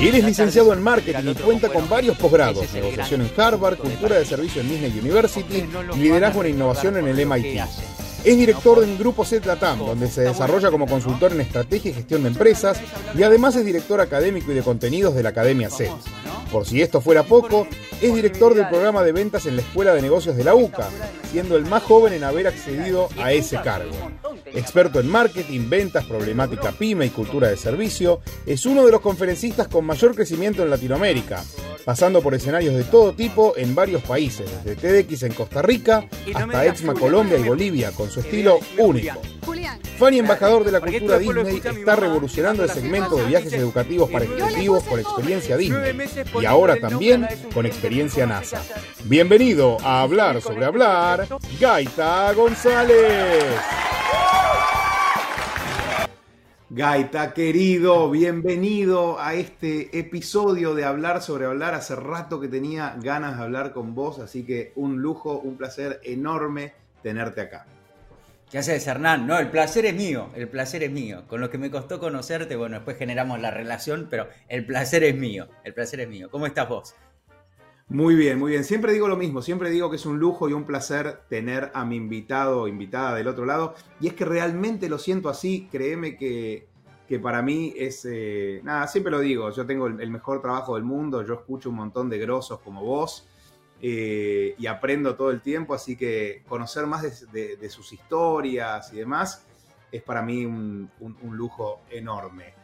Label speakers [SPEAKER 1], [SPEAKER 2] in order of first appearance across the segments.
[SPEAKER 1] Él es licenciado en marketing y cuenta con varios posgrados, negociación en Harvard, cultura de servicio en Disney University y liderazgo en innovación en el MIT. Es director de un grupo ZLATAM, donde se desarrolla como consultor en estrategia y gestión de empresas, y además es director académico y de contenidos de la Academia C. Por si esto fuera poco, es director del programa de ventas en la Escuela de Negocios de la UCA, siendo el más joven en haber accedido a ese cargo. Experto en marketing, ventas, problemática pyme y cultura de servicio, es uno de los conferencistas con mayor crecimiento en Latinoamérica, pasando por escenarios de todo tipo en varios países, desde TEDx en Costa Rica hasta Exma Colombia y Bolivia, con su estilo único. Fanny, embajador de la cultura Disney, está revolucionando el segmento de viajes educativos para ejecutivos con experiencia Disney y ahora también con experiencia NASA. Bienvenido a Hablar sobre Hablar, Gaita González.
[SPEAKER 2] Gaita, querido, bienvenido a este episodio de Hablar sobre Hablar. Hace rato que tenía ganas de hablar con vos, así que un lujo, un placer enorme tenerte acá.
[SPEAKER 3] ¿Qué haces, Hernán? No, el placer es mío, el placer es mío. Con lo que me costó conocerte, bueno, después generamos la relación, pero el placer es mío, el placer es mío. ¿Cómo estás vos?
[SPEAKER 2] Muy bien, muy bien. Siempre digo lo mismo, siempre digo que es un lujo y un placer tener a mi invitado o invitada del otro lado. Y es que realmente lo siento así, créeme que, que para mí es... Eh, nada, siempre lo digo, yo tengo el, el mejor trabajo del mundo, yo escucho un montón de grosos como vos eh, y aprendo todo el tiempo, así que conocer más de, sus historias y demás es para mí un, lujo enorme.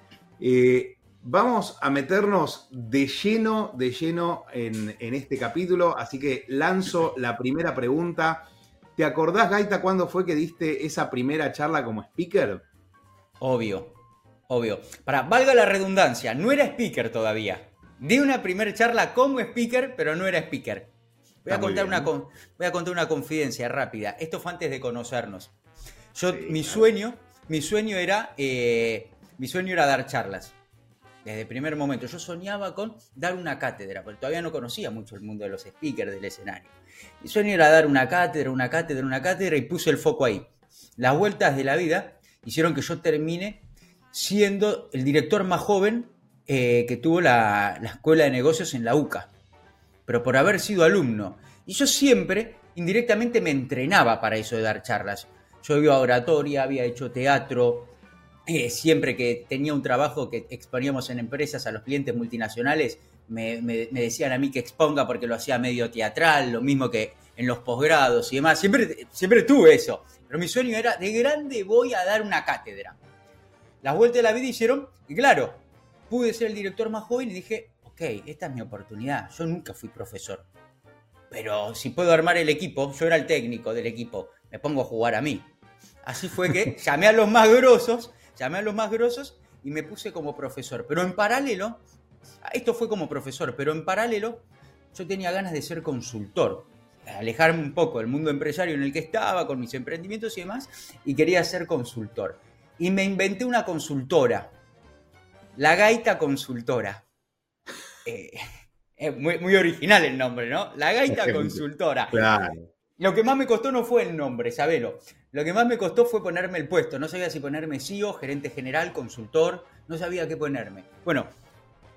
[SPEAKER 2] Eh, vamos a meternos de lleno, de lleno en, este capítulo, así que lanzo la primera pregunta. ¿Te acordás, Gaita, cuándo fue que diste esa primera charla como speaker?
[SPEAKER 3] Obvio, obvio. Para, valga la redundancia, no era speaker todavía. Di una primera charla como speaker, pero no era speaker. Voy a, contar una, voy a contar una confidencia rápida. Esto fue antes de conocernos. Yo, mi sueño, mi sueño era, eh, mi sueño era dar charlas. Desde el primer momento. Yo soñaba con dar una cátedra, porque todavía no conocía mucho el mundo de los speakers del escenario. Mi sueño era dar una cátedra, una cátedra, una cátedra y puse el foco ahí. Las vueltas de la vida hicieron que yo termine siendo el director más joven eh, que tuvo la, la escuela de negocios en la UCA pero por haber sido alumno. Y yo siempre, indirectamente, me entrenaba para eso de dar charlas. Yo iba a oratoria, había hecho teatro, eh, siempre que tenía un trabajo que exponíamos en empresas a los clientes multinacionales, me, decían a mí que exponga porque lo hacía medio teatral, lo mismo que en los posgrados y demás. Siempre, siempre tuve eso. Pero mi sueño era, de grande voy a dar una cátedra. Las vueltas de la vida hicieron, y claro, pude ser el director más joven y dije, ok, esta es mi oportunidad. Yo nunca fui profesor. Pero si puedo armar el equipo, yo era el técnico del equipo, me pongo a jugar a mí. Así fue que llamé a los más grosos, llamé a los más grosos y me puse como profesor. Pero en paralelo, esto fue como profesor, pero en paralelo yo tenía ganas de ser consultor, alejarme un poco del mundo empresario en el que estaba, con mis emprendimientos y demás, y quería ser consultor. Y me inventé una consultora, la gaita consultora. Eh, es muy, muy, original el nombre, ¿no? La Gaita Consultora. Lo que más me costó no fue el nombre, sabelo. Lo que más me costó fue ponerme el puesto. No sabía si ponerme CEO, gerente general, consultor. No sabía qué ponerme. Bueno,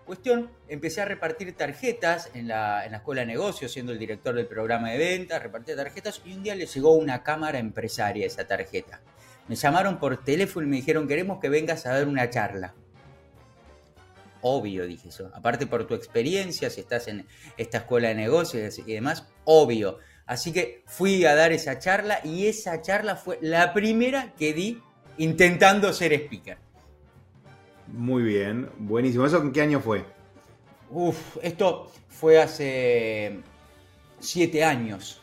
[SPEAKER 3] cuestión, empecé a repartir tarjetas en la, en la escuela de negocios, siendo el director del programa de ventas, repartía tarjetas y un día le llegó una cámara empresaria esa tarjeta. Me llamaron por teléfono y me dijeron, queremos que vengas a dar una charla. Obvio, dije eso. Aparte por tu experiencia, si estás en esta escuela de negocios y demás, obvio. Así que fui a dar esa charla y esa charla fue la primera que di intentando ser speaker.
[SPEAKER 2] Muy bien, buenísimo. ¿Eso en qué año fue?
[SPEAKER 3] Uf, esto fue hace siete años.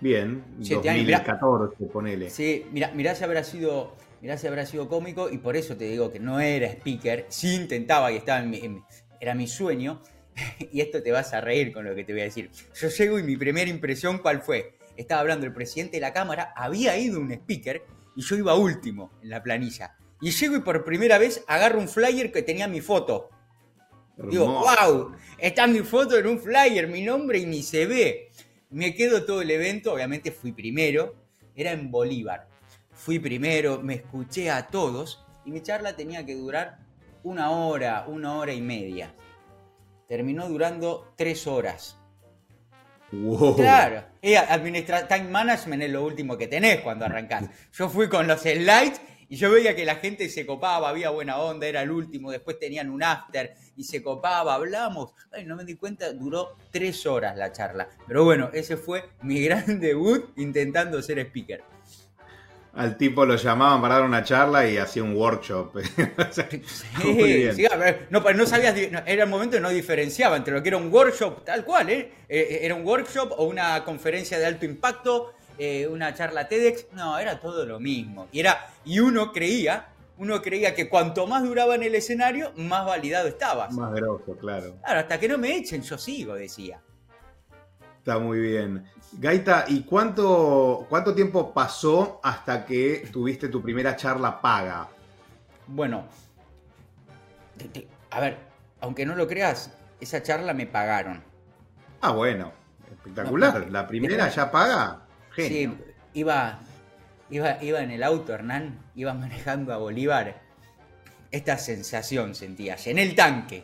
[SPEAKER 2] Bien, 2014, ponele.
[SPEAKER 3] Sí, mira, mirá si habrá sido. Mirá si habrá sido cómico y por eso te digo que no era speaker, sí intentaba y estaba en era mi sueño, y esto te vas a reír con lo que te voy a decir. Yo llego y mi primera impresión, ¿cuál fue? Estaba hablando el presidente de la Cámara, había ido un speaker y yo iba último en la planilla. Y llego y por primera vez agarro un flyer que tenía mi foto. Digo, wow, está mi foto en un flyer, mi nombre y ni se ve. Me quedo todo el evento, obviamente fui primero, era en Bolívar. Fui primero, me escuché a todos y mi charla tenía que durar una hora, una hora y media. Terminó durando tres horas. Claro, administra time management es lo último que tenés cuando arrancás. Yo fui con los slides y yo veía que la gente se copaba, había buena onda, era el último, después tenían un after y se copaba, hablamos. Ay, no me di cuenta, duró tres horas la charla. Pero bueno, ese fue mi gran debut intentando ser speaker.
[SPEAKER 2] Al tipo lo llamaban para dar una charla y hacía un workshop.
[SPEAKER 3] sí, sí, no, no sabías, era el momento que no diferenciaba entre lo que era un workshop tal cual, ¿eh? Eh, ¿eh? Era un workshop o una conferencia de alto impacto eh, una charla TEDx, no, era todo lo mismo. Y, era, y uno creía, uno creía que cuanto más duraba en el escenario, más validado estabas.
[SPEAKER 2] Más grosso, claro.
[SPEAKER 3] Claro, hasta que no me echen, yo sigo, decía.
[SPEAKER 2] Está muy bien. Gaita, ¿y cuánto, cuánto tiempo pasó hasta que tuviste tu primera charla paga?
[SPEAKER 3] Bueno, a ver, aunque no lo creas, esa charla me pagaron.
[SPEAKER 2] Ah, bueno, espectacular. ¿La primera ya paga?
[SPEAKER 3] Sí, iba, iba, iba en el auto, Hernán, iba manejando a Bolívar. Esta sensación sentía. Llené el tanque,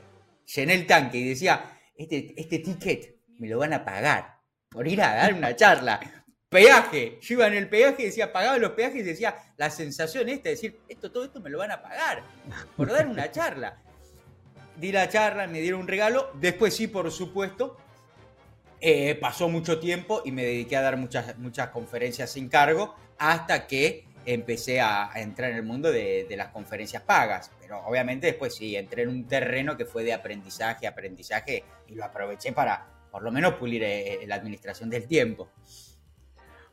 [SPEAKER 3] llené el tanque y decía, este, este ticket me lo van a pagar por ir a dar una charla. Peaje, yo iba en el peaje y decía, pagaba los peajes y decía, la sensación esta, de decir, esto, todo esto me lo van a pagar por dar una charla. Di la charla, me dieron un regalo, después sí, por supuesto, eh, pasó mucho tiempo y me dediqué a dar muchas, muchas conferencias sin cargo hasta que empecé a, entrar en el mundo de, las conferencias pagas. Pero obviamente después sí, entré en un terreno que fue de aprendizaje, aprendizaje y lo aproveché para por lo menos pulir eh, la administración del tiempo.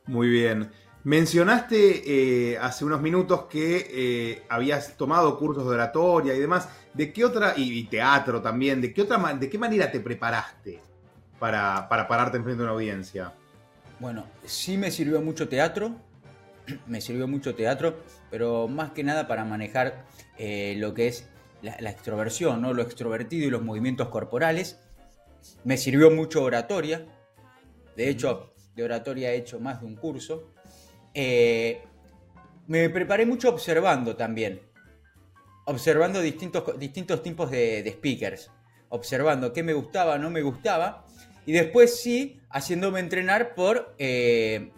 [SPEAKER 2] Muy bien. Mencionaste eh, hace unos minutos que habías tomado cursos de oratoria y demás. ¿De qué otra, y, y teatro también, de qué otra de qué manera te preparaste? para, pararte enfrente de una audiencia?
[SPEAKER 3] Bueno, sí me sirvió mucho teatro, me sirvió mucho teatro, pero más que nada para manejar eh, lo que es la, extroversión, ¿no? lo extrovertido y los movimientos corporales. Me sirvió mucho oratoria, de hecho, de oratoria he hecho más de un curso. Eh, me preparé mucho observando también, observando distintos, distintos tipos de, de speakers, observando qué me gustaba, no me gustaba, y después sí, haciéndome entrenar por, eh,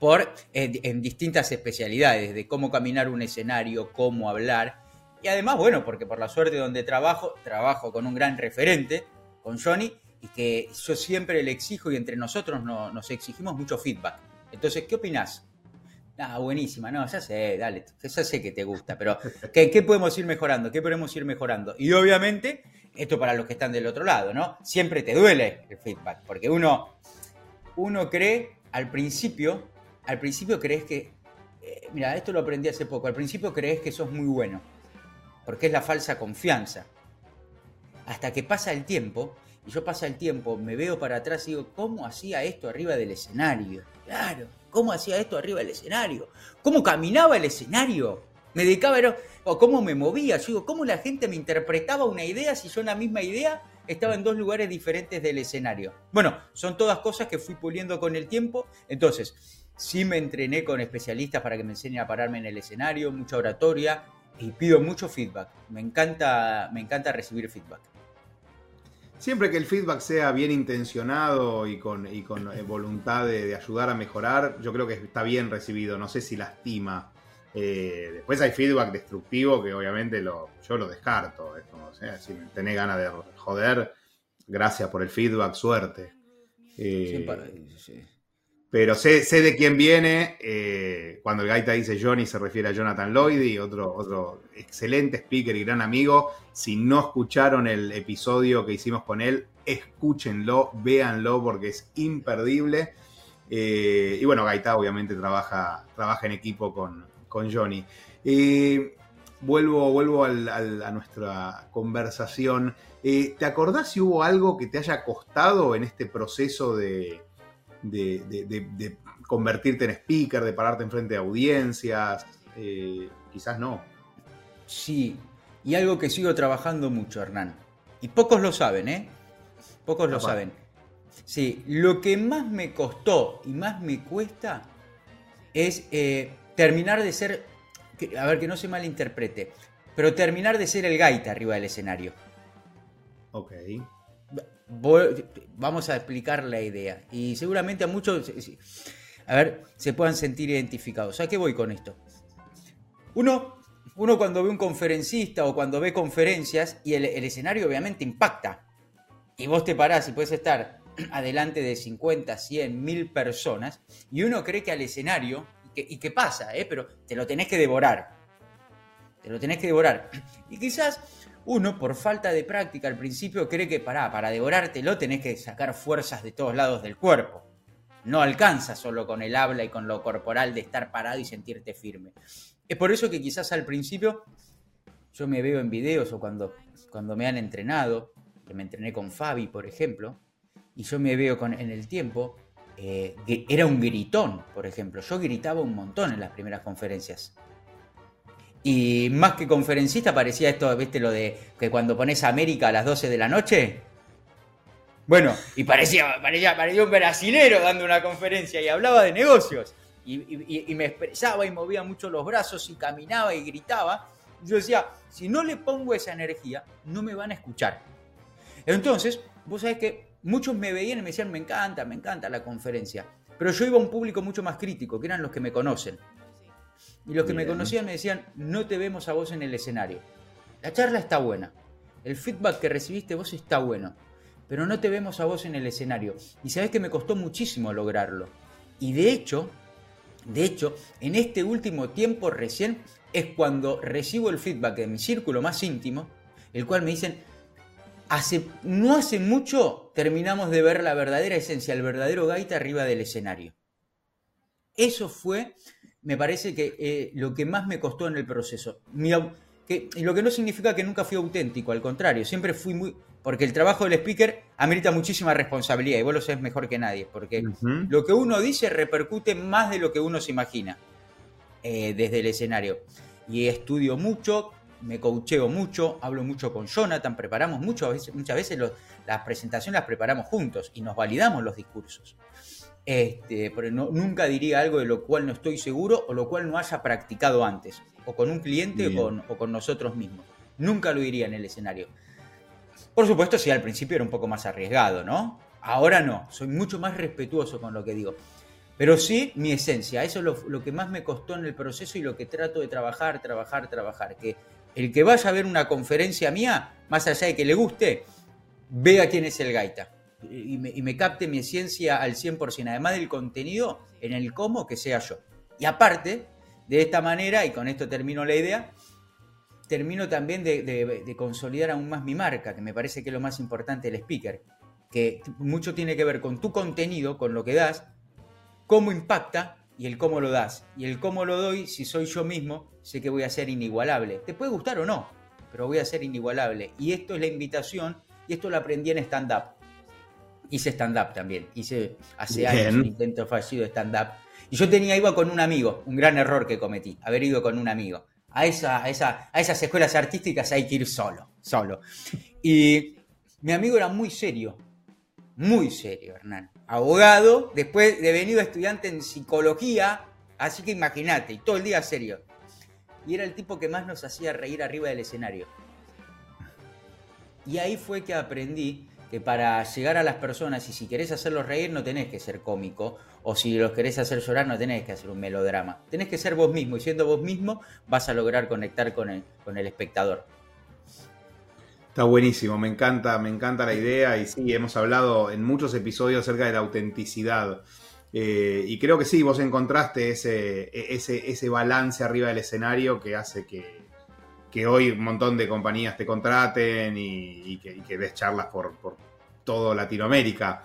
[SPEAKER 3] por en, distintas especialidades, de cómo caminar un escenario, cómo hablar. Y además, bueno, porque por la suerte donde trabajo, trabajo con un gran referente, con Johnny, y que yo siempre le exijo y entre nosotros nos exigimos mucho feedback. Entonces, ¿qué opinás? Ah, buenísima, no, ya sé, dale, ya sé que te gusta, pero ¿qué, ¿qué, podemos ir mejorando? ¿Qué podemos ir mejorando? Y obviamente esto para los que están del otro lado, ¿no? Siempre te duele el feedback, porque uno, uno cree al principio, al principio crees que, eh, mira, esto lo aprendí hace poco, al principio crees que sos muy bueno, porque es la falsa confianza. Hasta que pasa el tiempo, y yo pasa el tiempo, me veo para atrás y digo, ¿cómo hacía esto arriba del escenario? Claro, ¿cómo hacía esto arriba del escenario? ¿Cómo caminaba el escenario? Me dedicaba, a o cómo me movía. Yo digo, cómo la gente me interpretaba una idea si yo en la misma idea estaba en dos lugares diferentes del escenario. Bueno, son todas cosas que fui puliendo con el tiempo. Entonces, sí me entrené con especialistas para que me enseñen a pararme en el escenario, mucha oratoria y pido mucho feedback. Me encanta, me encanta recibir feedback.
[SPEAKER 2] Siempre que el feedback sea bien intencionado y con, con eh, voluntad de ayudar a mejorar, yo creo que está bien recibido. No sé si lastima eh, después hay feedback destructivo que obviamente lo, yo lo descarto. si tenés ganas de joder, gracias por el feedback, suerte. Eh, pero sé, sé, de quién viene. Eh, cuando el gaita dice Johnny se refiere a Jonathan Lloyd, otro, otro excelente speaker y gran amigo. Si no escucharon el episodio que hicimos con él, escúchenlo, véanlo porque es imperdible. Eh, y bueno, Gaita obviamente trabaja, trabaja en equipo con, Johnny. vuelvo vuelvo a nuestra conversación. ¿Te acordás si hubo algo que te haya costado en este proceso de, de, convertirte en speaker, de pararte enfrente de audiencias? quizás no.
[SPEAKER 3] Sí, y algo que sigo trabajando mucho, Hernán. Y pocos lo saben, ¿eh? Pocos lo saben. Sí, lo que más me costó y más me cuesta es eh, terminar de ser, a ver que no se malinterprete, pero terminar de ser el gaita arriba del escenario.
[SPEAKER 2] Ok.
[SPEAKER 3] Vamos a explicar la idea. Y seguramente a muchos, a ver, se puedan sentir identificados. ¿A qué voy con esto? Uno uno cuando ve un conferencista o cuando ve conferencias y el, escenario obviamente impacta. Y vos te parás y puedes estar adelante de 50, 100, 1000 personas y uno cree que al escenario, y que, pasa, ¿eh? pero te lo tenés que devorar. Te lo tenés que devorar. Y quizás uno, por falta de práctica al principio, cree que para, para devorártelo tenés que sacar fuerzas de todos lados del cuerpo. No alcanza solo con el habla y con lo corporal de estar parado y sentirte firme. Es por eso que quizás al principio yo me veo en videos o cuando, cuando me han entrenado, que me entrené con Fabi, por ejemplo, y yo me veo con, en el tiempo, eh, era un gritón, por ejemplo. Yo gritaba un montón en las primeras conferencias. Y más que conferencista parecía esto, ¿viste? Lo de que cuando pones América a las 12 de la noche. Bueno, y parecía, parecía, parecía un brasilero dando una conferencia y hablaba de negocios y, me expresaba y movía mucho los brazos y caminaba y gritaba, yo decía, si no le pongo esa energía, no me van a escuchar. Entonces, vos sabés que muchos me veían y me decían, me encanta, me encanta la conferencia. Pero yo iba a un público mucho más crítico, que eran los que me conocen. Y los que me conocían me decían, no te vemos a vos en el escenario. La charla está buena. El feedback que recibiste vos está bueno. Pero no te vemos a vos en el escenario. Y sabés que me costó muchísimo lograrlo. Y de hecho, de hecho, en este último tiempo recién es cuando recibo el feedback de mi círculo más íntimo, el cual me dicen, hace, no hace mucho terminamos de ver la verdadera esencia, el verdadero gaita arriba del escenario. Eso fue, me parece que eh, lo que más me costó en el proceso. que, lo que no significa que nunca fui auténtico, al contrario, siempre fui muy, porque el trabajo del speaker amerita muchísima responsabilidad y vos lo sabés mejor que nadie, porque lo que uno dice repercute más de lo que uno se imagina eh, desde el escenario. Y estudio mucho, me coacheo mucho, hablo mucho con Jonathan, preparamos mucho, muchas veces las presentaciones las preparamos juntos y nos validamos los discursos. Este, pero nunca diría algo de lo cual no estoy seguro o lo cual no haya practicado antes, o con un cliente o con nosotros mismos. Nunca lo diría en el escenario. Por supuesto, sí, al principio era un poco más arriesgado, ¿no? Ahora no, soy mucho más respetuoso con lo que digo. Pero sí, mi esencia, eso es lo, que más me costó en el proceso y lo que trato de trabajar, trabajar, trabajar. Que el que vaya a ver una conferencia mía, más allá de que le guste, vea quién es el gaita y me, y me capte mi esencia al 100%, además del contenido, en el cómo que sea yo. Y aparte, de esta manera, y con esto termino la idea, termino también de, consolidar aún más mi marca, que me parece que es lo más importante del speaker, que mucho tiene que ver con tu contenido, con lo que das, cómo impacta y el cómo lo das. Y el cómo lo doy, si soy yo mismo, sé que voy a ser inigualable. Te puede gustar o no, pero voy a ser inigualable. Y esto es la invitación, y esto lo aprendí en stand-up. Hice stand-up también, hice hace años un intento fallido de stand-up. Y yo tenía, iba con un amigo, un gran error que cometí, haber ido con un amigo a, esa, a, esas escuelas artísticas hay que ir solo, solo. Y mi amigo era muy serio, muy serio, Hernán. Abogado, después de venido estudiante en psicología, así que imagínate, y todo el día serio. Y era el tipo que más nos hacía reír arriba del escenario. Y ahí fue que aprendí que para llegar a las personas y si querés hacerlos reír no tenés que ser cómico o si los querés hacer llorar no tenés que hacer un melodrama. Tenés que ser vos mismo y siendo vos mismo vas a lograr conectar con el, con el espectador.
[SPEAKER 2] Está buenísimo, me encanta, me encanta la idea y sí, hemos hablado en muchos episodios acerca de la autenticidad. Eh, y creo que sí, vos encontraste ese, ese, ese balance arriba del escenario que hace que, que hoy un montón de compañías te contraten y, que, des charlas por, por todo Latinoamérica.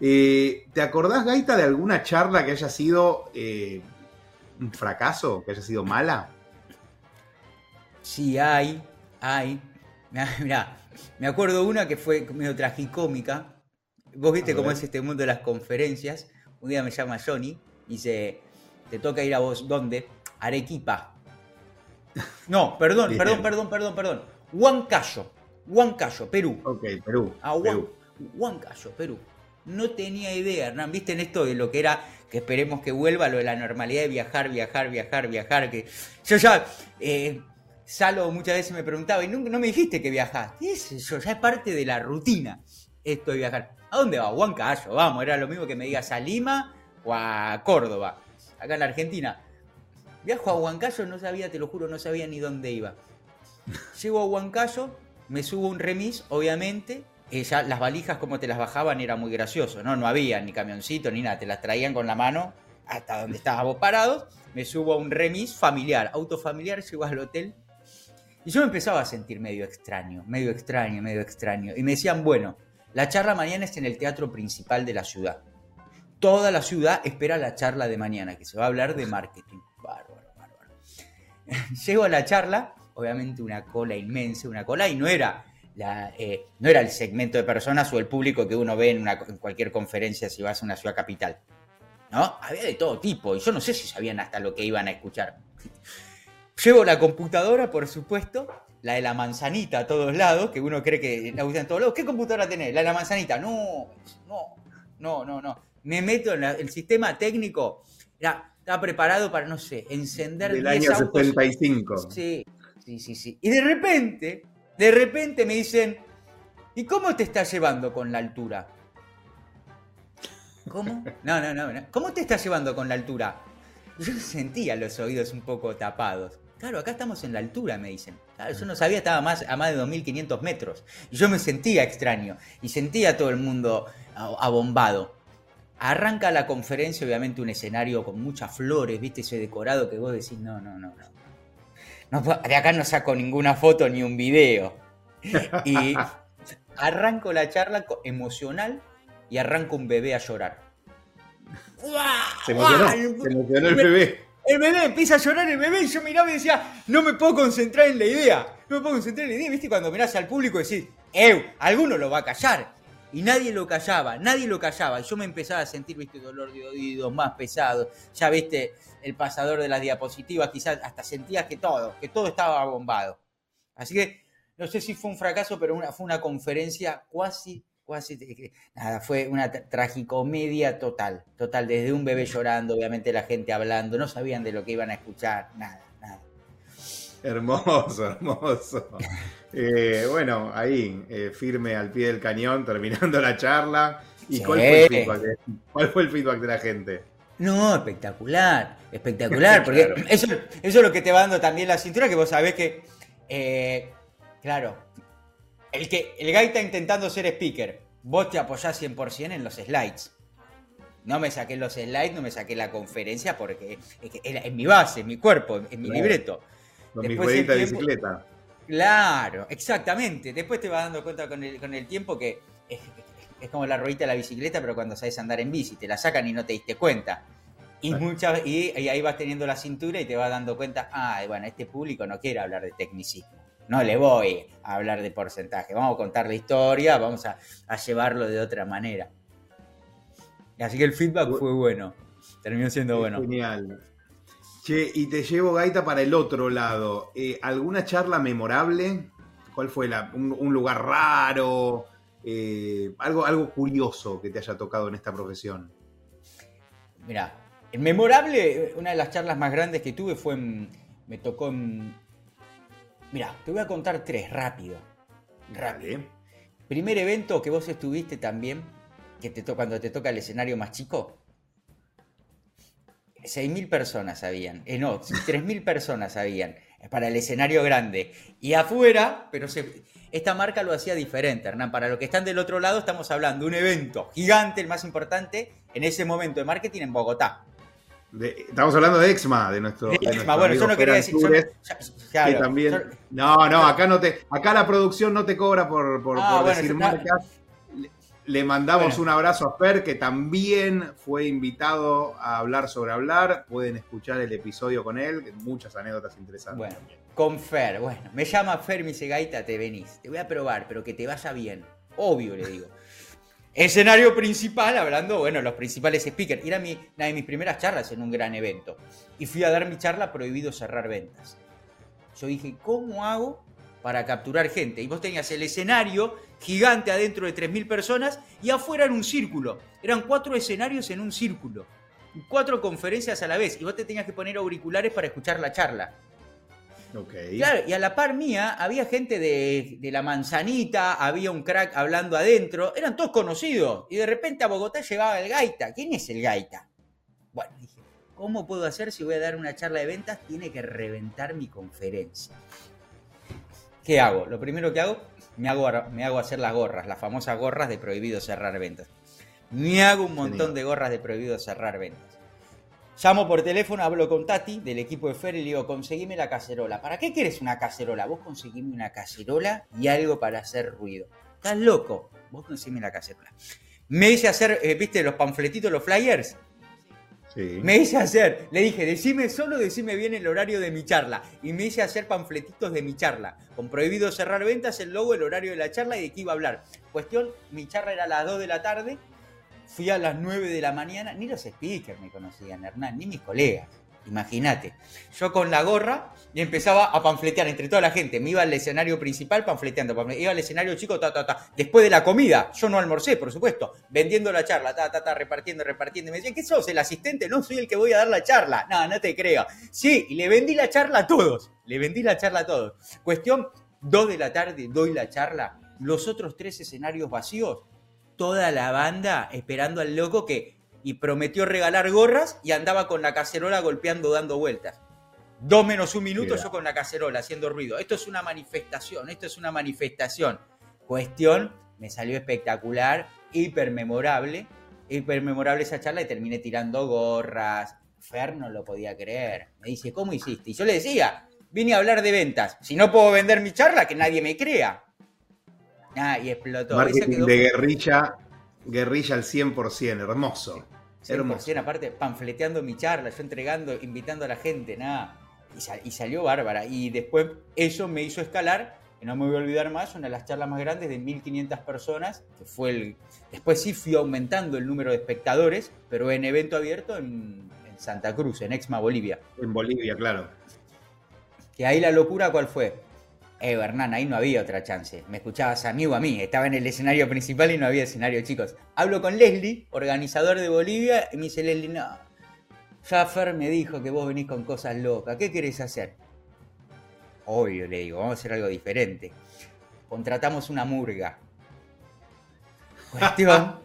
[SPEAKER 2] Eh, ¿Te acordás, Gaita, de alguna charla que haya sido eh, un fracaso, que haya sido mala?
[SPEAKER 3] Sí, hay, hay. Mirá, me acuerdo una que fue medio tragicómica. Vos viste cómo es este mundo de las conferencias. Un día me llama Johnny y dice, te toca ir a vos, ¿dónde? Arequipa. No, perdón, perdón, perdón, perdón, perdón. Huancayo, Huancayo, Perú.
[SPEAKER 2] Ok, Perú.
[SPEAKER 3] Ah, Perú. Huancayo, Perú no tenía idea, Hernán. ¿Viste en esto de lo que era, que esperemos que vuelva, lo de la normalidad de viajar, viajar, viajar, viajar? Que yo ya, eh, Salo muchas veces me preguntaba, y no, me dijiste que viajaste. Eso ya es parte de la rutina, esto de viajar. ¿A dónde va? Huancayo, vamos, era lo mismo que me digas a Lima o a Córdoba, acá en la Argentina. Viajo a Huancayo, no sabía, te lo juro, no sabía ni dónde iba. Llego a Huancayo, me subo un remis, obviamente, ella, las valijas como te las bajaban era muy gracioso, ¿no? No había ni camioncito ni nada, te las traían con la mano hasta donde estábamos parados, me subo a un remis familiar, auto familiar, llego al hotel y yo me empezaba a sentir medio extraño, medio extraño, medio extraño. Y me decían, bueno, la charla mañana es en el teatro principal de la ciudad. Toda la ciudad espera la charla de mañana, que se va a hablar de marketing. Llego a la charla, obviamente una cola inmensa, una cola, y no era eh, no era el segmento de personas o el público que uno ve en, cualquier conferencia si vas a una ciudad capital. ¿No? Había de todo tipo y yo no sé si sabían hasta lo que iban a escuchar. Llevo la computadora, por supuesto, la de la manzanita a todos lados, que uno cree que la usan en todos lados. ¿Qué computadora tenés? La de la manzanita. No, no, no, no, no. Me meto en el sistema técnico. Estaba preparado para, no sé, encender
[SPEAKER 2] Del año 75.
[SPEAKER 3] Sí, sí, sí, sí. Y de repente, de repente me dicen, ¿y cómo te estás llevando con la altura? ¿Cómo? No, no, no, ¿Cómo te estás llevando con la altura? Yo sentía los oídos un poco tapados. Claro, acá estamos en la altura, me dicen. yo no sabía, estaba más, a más de 2.500 metros. Y yo me sentía extraño. Y sentía a todo el mundo abombado. Arranca la conferencia, obviamente un escenario con muchas flores, viste ese decorado que vos decís, no, no, no, no de acá no saco ninguna foto ni un video. Y arranco la charla emocional y arranco un bebé a llorar.
[SPEAKER 2] Se emocionó, se emocionó el bebé.
[SPEAKER 3] El bebé empieza a llorar, el bebé, y yo miraba y decía, no me puedo concentrar en la idea. No me puedo concentrar en la idea. ¿Viste? Cuando mirás al público y decís, ¡eh! Alguno lo va a callar. Y nadie lo callaba, nadie lo callaba. Y yo me empezaba a sentir, viste, dolor de oídos más pesado. Ya viste, el pasador de las diapositivas, quizás hasta sentías que todo, que todo estaba bombado. Así que no sé si fue un fracaso, pero fue una conferencia cuasi, cuasi, nada, fue una tragicomedia total, total, desde un bebé llorando, obviamente la gente hablando, no sabían de lo que iban a escuchar, nada, nada.
[SPEAKER 2] Hermoso, hermoso. Eh, bueno, ahí, eh, firme al pie del cañón, terminando la charla. ¿Y cuál, fue el feedback, cuál fue el feedback de la gente?
[SPEAKER 3] No, espectacular, espectacular, porque eso, es lo que te va dando también la cintura, que vos sabés que, eh, claro, el que el está intentando ser speaker, vos te apoyás 100% en los slides. No me saqué los slides, no me saqué la conferencia porque es, mi base, en mi cuerpo, en mi libreto.
[SPEAKER 2] Con mi de bicicleta.
[SPEAKER 3] Claro, exactamente. Después te vas dando cuenta con el, con el tiempo que es como la ruedita de la bicicleta, pero cuando sabes andar en bici, te la sacan y no te diste cuenta. Y, muchas, y, ahí vas teniendo la cintura y te vas dando cuenta, ah, bueno, este público no quiere hablar de tecnicismo. No le voy a hablar de porcentaje. Vamos a contar la historia, vamos a, llevarlo de otra manera. Así que el feedback fue bueno. Terminó siendo bueno.
[SPEAKER 2] Genial. Che, y te llevo, Gaita, para el otro lado. Eh, ¿Alguna charla memorable? ¿Cuál fue la, un lugar raro? Eh, algo, algo curioso que te haya tocado en esta profesión.
[SPEAKER 3] Mira, memorable, una de las charlas más grandes que tuve fue en, me tocó en... Mira, te voy a contar tres, rápido. Rápido. Primer evento que vos estuviste también, que te cuando te toca el escenario más chico. 6.000 personas habían, eh, no, 3.000 personas habían para el escenario grande. Y afuera, pero se, esta marca lo hacía diferente, Hernán. Para los que están del otro lado, estamos hablando de un evento gigante, el más importante en ese momento de marketing en Bogotá.
[SPEAKER 2] estamos hablando de Exma, de nuestro. De
[SPEAKER 3] Exma, bueno, yo no quería decir.
[SPEAKER 2] también, no, no, acá no te, acá la producción no te cobra por, por, ah, decir marcas. Le mandamos un abrazo a Fer, que también fue invitado a hablar sobre hablar. Pueden escuchar el episodio con él, muchas anécdotas interesantes.
[SPEAKER 3] Bueno, con Fer, bueno, me llama Fer, me dice, Gaita, te venís. Te voy a probar, pero que te vaya bien. Obvio, le digo. Escenario principal, hablando, bueno, los principales speakers. Era mi, una de mis primeras charlas en un gran evento. Y fui a dar mi charla prohibido cerrar ventas. Yo dije, ¿cómo hago para capturar gente? Y vos tenías el escenario gigante adentro de 3.000 personas y afuera en un círculo. Eran cuatro escenarios en un círculo. Cuatro conferencias a la vez. Y vos te tenías que poner auriculares para escuchar la charla.
[SPEAKER 2] Okay.
[SPEAKER 3] Claro, y a la par mía había gente de, la manzanita, había un crack hablando adentro, eran todos conocidos. Y de repente a Bogotá llegaba el Gaita. ¿Quién es el Gaita? Bueno, dije, ¿cómo puedo hacer si voy a dar una charla de ventas? Tiene que reventar mi conferencia. ¿Qué hago? Lo primero que hago, me hago, me hago hacer las gorras, las famosas gorras de prohibido cerrar ventas. Me hago un montón de gorras de prohibido cerrar ventas. Llamo por teléfono, hablo con Tati del equipo de Fer y le digo, conseguime la cacerola. ¿Para qué quieres una cacerola? Vos conseguime una cacerola y algo para hacer ruido. Estás loco. Vos conseguime la cacerola. Me hice hacer, eh, viste, los panfletitos, los flyers. Me hice hacer, le dije, decime solo, decime bien el horario de mi charla. Y me hice hacer panfletitos de mi charla. Con prohibido cerrar ventas, el logo, el horario de la charla y de qué iba a hablar. Cuestión, mi charla era a las 2 de la tarde Fui a las 9 de la mañana, ni los speakers me conocían, Hernán, ni mis colegas. Imagínate. Yo con la gorra y empezaba a panfletear entre toda la gente. Me iba al escenario principal panfleteando. Iba al escenario chico, ta, ta, ta. Después de la comida, yo no almorcé, por supuesto. Vendiendo la charla, ta, ta, ta, repartiendo, repartiendo. Me decían, ¿qué sos? ¿El asistente? No, soy el que voy a dar la charla. No, no te creo. Sí, y le vendí la charla a todos. Le vendí la charla a todos. Cuestión, 2 de la tarde, doy la charla. Los otros tres escenarios vacíos toda la banda esperando al loco que y prometió regalar gorras y andaba con la cacerola golpeando, dando vueltas. Dos menos un minuto yo con la cacerola haciendo ruido. Esto es una manifestación, esto es una manifestación. Cuestión, me salió espectacular, hiper memorable, hiper memorable esa charla y terminé tirando gorras. Fer no lo podía creer. Me dice, ¿cómo hiciste? Y yo le decía, vine a hablar de ventas. Si no puedo vender mi charla, que nadie me crea. Ah, y explotó.
[SPEAKER 2] Marketing de guerrilla, guerrilla al 100%, hermoso.
[SPEAKER 3] 100%, hermoso. aparte, panfleteando mi charla, yo entregando, invitando a la gente, nada. Y, salió bárbara. Y después eso me hizo escalar, que no me voy a olvidar más, una de las charlas más grandes de 1500 personas, que fue el... Después sí fui aumentando el número de espectadores, pero en evento abierto en, en Santa Cruz, en Exma, Bolivia.
[SPEAKER 2] En Bolivia, claro.
[SPEAKER 3] Que ahí la locura, ¿cuál fue? Eh, Hernán, ahí no había otra chance. Me escuchabas a mí o a mí. Estaba en el escenario principal y no había escenario, chicos. Hablo con Leslie, organizador de Bolivia, y me dice Leslie, no. Jaffer me dijo que vos venís con cosas locas. ¿Qué querés hacer? Obvio, le digo, vamos a hacer algo diferente. Contratamos una murga. Cuestión.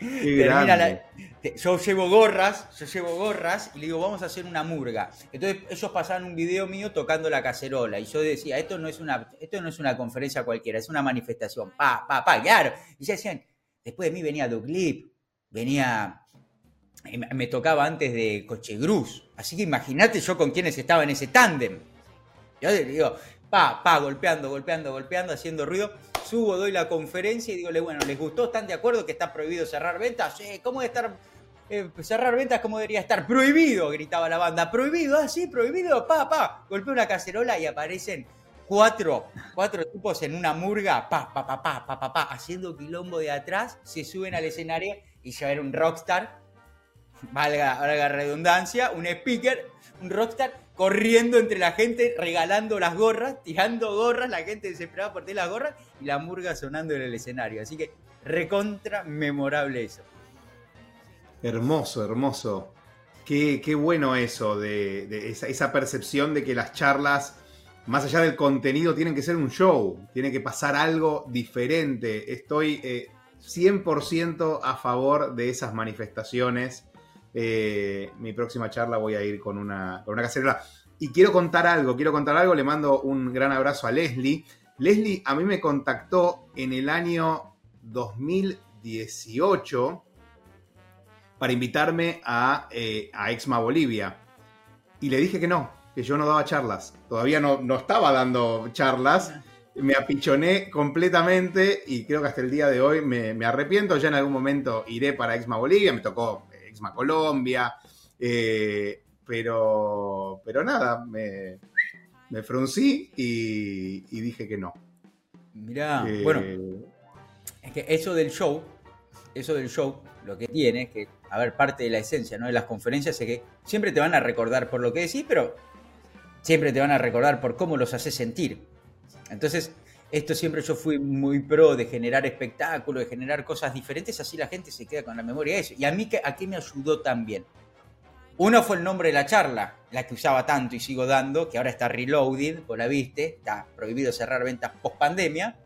[SPEAKER 3] Termina la, yo llevo gorras, yo llevo gorras y le digo, vamos a hacer una murga. Entonces ellos pasaban un video mío tocando la cacerola y yo decía, esto no es una, esto no es una conferencia cualquiera, es una manifestación. Pa, pa, pa, claro. Y ya decían, después de mí venía Clip, venía, me tocaba antes de Coche Gruz. Así que imagínate yo con quienes estaba en ese tándem. Yo digo, pa, pa, golpeando, golpeando, golpeando, haciendo ruido. Subo, doy la conferencia y digo, bueno, ¿les gustó? ¿Están de acuerdo que está prohibido cerrar ventas? Sí, ¿cómo de estar eh, cerrar ventas como debería estar. Prohibido, gritaba la banda. Prohibido, ah, sí, prohibido, pa, pa. Golpea una cacerola y aparecen cuatro, cuatro tipos en una murga, pa, pa, pa, pa, pa, pa, pa, haciendo quilombo de atrás, se suben al escenario y ya era un rockstar, valga, valga redundancia, un speaker, un rockstar corriendo entre la gente, regalando las gorras, tirando gorras, la gente desesperada por tener las gorras y la murga sonando en el escenario. Así que recontra memorable eso.
[SPEAKER 2] Hermoso, hermoso. Qué, bueno eso, de, esa, percepción de que las charlas, más allá del contenido, tienen que ser un show, tiene que pasar algo diferente. Estoy 100% eh, a favor de esas manifestaciones. Eh, mi próxima charla voy a ir con una, con una cacerola. Y quiero contar algo, quiero contar algo, le mando un gran abrazo a Leslie. Leslie a mí me contactó en el año 2018 para invitarme a, eh, a Exma Bolivia. Y le dije que no, que yo no daba charlas. Todavía no, no estaba dando charlas. me apichoné completamente y creo que hasta el día de hoy me, arrepiento. Ya en algún momento iré para Exma Bolivia, me tocó Exma Colombia, eh, pero, pero nada, me, me fruncí y, dije que no.
[SPEAKER 3] Mirá, eh, bueno, es que eso del show, eso del show, lo que tiene es que, a ver, parte de la esencia ¿no? de las conferencias es que siempre te van a recordar por lo que decís, pero siempre te van a recordar por cómo los haces sentir. Entonces, esto siempre yo fui muy pro de generar espectáculos, de generar cosas diferentes, así la gente se queda con la memoria de eso. Y a mí, ¿a qué me ayudó también? Uno fue el nombre de la charla, la que usaba tanto y sigo dando, que ahora está reloaded, vos la viste, está prohibido cerrar ventas post pandemia,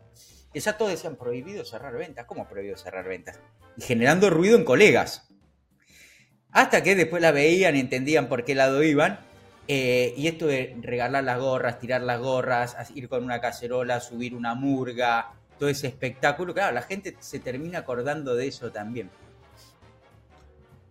[SPEAKER 3] que ya todos decían prohibido cerrar ventas, ¿cómo prohibido cerrar ventas? Y generando ruido en colegas. Hasta que después la veían y entendían por qué lado iban. Eh, y esto de regalar las gorras, tirar las gorras, ir con una cacerola, subir una murga, todo ese espectáculo, claro, la gente se termina acordando de eso también.